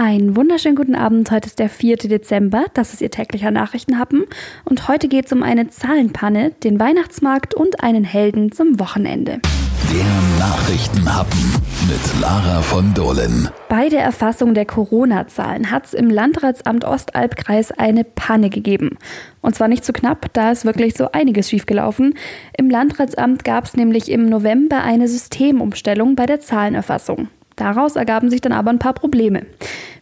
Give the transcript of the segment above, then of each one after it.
Einen wunderschönen guten Abend. Heute ist der 4. Dezember. Das ist Ihr täglicher Nachrichtenhappen. Und heute geht es um eine Zahlenpanne, den Weihnachtsmarkt und einen Helden zum Wochenende. Der Nachrichtenhappen mit Lara von Dohlen. Bei der Erfassung der Corona-Zahlen hat es im Landratsamt Ostalbkreis eine Panne gegeben. Und zwar nicht zu so knapp, da ist wirklich so einiges schiefgelaufen. Im Landratsamt gab es nämlich im November eine Systemumstellung bei der Zahlenerfassung. Daraus ergaben sich dann aber ein paar Probleme.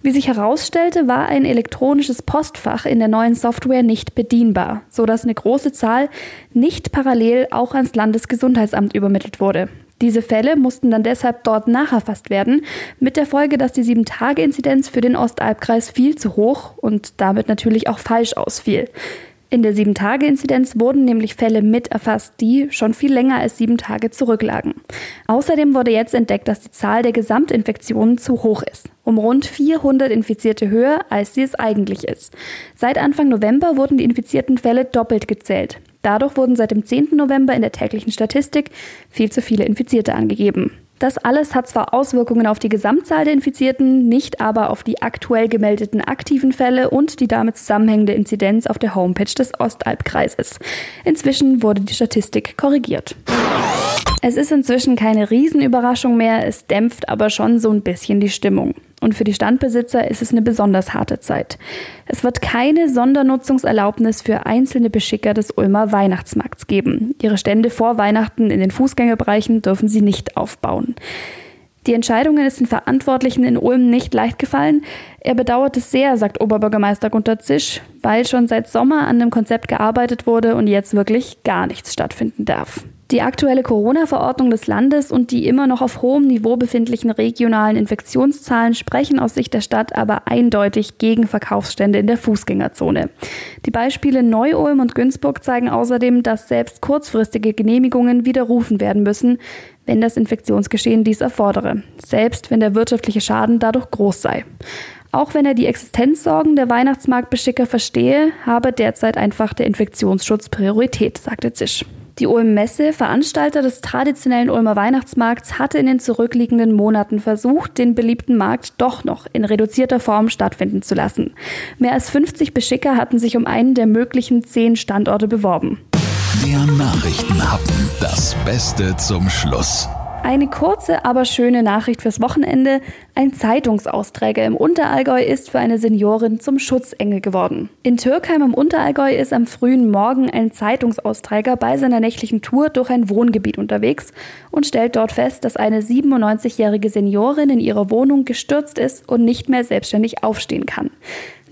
Wie sich herausstellte, war ein elektronisches Postfach in der neuen Software nicht bedienbar, sodass eine große Zahl nicht parallel auch ans Landesgesundheitsamt übermittelt wurde. Diese Fälle mussten dann deshalb dort nacherfasst werden, mit der Folge, dass die 7-Tage-Inzidenz für den Ostalbkreis viel zu hoch und damit natürlich auch falsch ausfiel. In der 7-Tage-Inzidenz wurden nämlich Fälle mit erfasst, die schon viel länger als sieben Tage zurücklagen. Außerdem wurde jetzt entdeckt, dass die Zahl der Gesamtinfektionen zu hoch ist. Um rund 400 Infizierte höher, als sie es eigentlich ist. Seit Anfang November wurden die infizierten Fälle doppelt gezählt. Dadurch wurden seit dem 10. November in der täglichen Statistik viel zu viele Infizierte angegeben. Das alles hat zwar Auswirkungen auf die Gesamtzahl der Infizierten, nicht aber auf die aktuell gemeldeten aktiven Fälle und die damit zusammenhängende Inzidenz auf der Homepage des Ostalbkreises. Inzwischen wurde die Statistik korrigiert. Es ist inzwischen keine Riesenüberraschung mehr, es dämpft aber schon so ein bisschen die Stimmung. Und für die Standbesitzer ist es eine besonders harte Zeit. Es wird keine Sondernutzungserlaubnis für einzelne Beschicker des Ulmer Weihnachtsmarkts geben. Ihre Stände vor Weihnachten in den Fußgängerbereichen dürfen sie nicht aufbauen. Die Entscheidungen ist den Verantwortlichen in Ulm nicht leicht gefallen. Er bedauert es sehr, sagt Oberbürgermeister Gunter Zisch, weil schon seit Sommer an dem Konzept gearbeitet wurde und jetzt wirklich gar nichts stattfinden darf. Die aktuelle Corona-Verordnung des Landes und die immer noch auf hohem Niveau befindlichen regionalen Infektionszahlen sprechen aus Sicht der Stadt aber eindeutig gegen Verkaufsstände in der Fußgängerzone. Die Beispiele Neu-Ulm und Günzburg zeigen außerdem, dass selbst kurzfristige Genehmigungen widerrufen werden müssen, wenn das Infektionsgeschehen dies erfordere, selbst wenn der wirtschaftliche Schaden dadurch groß sei. Auch wenn er die Existenzsorgen der Weihnachtsmarktbeschicker verstehe, habe derzeit einfach der Infektionsschutz Priorität, sagte Zisch. Die Ulm Messe, Veranstalter des traditionellen Ulmer Weihnachtsmarkts, hatte in den zurückliegenden Monaten versucht, den beliebten Markt doch noch in reduzierter Form stattfinden zu lassen. Mehr als 50 Beschicker hatten sich um einen der möglichen zehn Standorte beworben. Der Nachrichtenhappen, das Beste zum Schluss. Eine kurze, aber schöne Nachricht fürs Wochenende. Ein Zeitungsausträger im Unterallgäu ist für eine Seniorin zum Schutzengel geworden. In Türkheim im Unterallgäu ist am frühen Morgen ein Zeitungsausträger bei seiner nächtlichen Tour durch ein Wohngebiet unterwegs und stellt dort fest, dass eine 97-jährige Seniorin in ihrer Wohnung gestürzt ist und nicht mehr selbstständig aufstehen kann.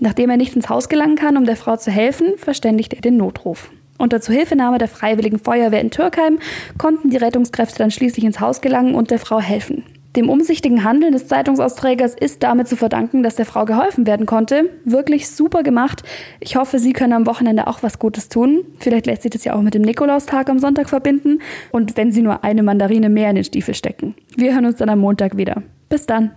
Nachdem er nicht ins Haus gelangen kann, um der Frau zu helfen, verständigt er den Notruf. Unter Zuhilfenahme der Freiwilligen Feuerwehr in Türkheim konnten die Rettungskräfte dann schließlich ins Haus gelangen und der Frau helfen. Dem umsichtigen Handeln des Zeitungsausträgers ist damit zu verdanken, dass der Frau geholfen werden konnte. Wirklich super gemacht. Ich hoffe, Sie können am Wochenende auch was Gutes tun. Vielleicht lässt sich das ja auch mit dem Nikolaustag am Sonntag verbinden. Und wenn Sie nur eine Mandarine mehr in den Stiefel stecken. Wir hören uns dann am Montag wieder. Bis dann.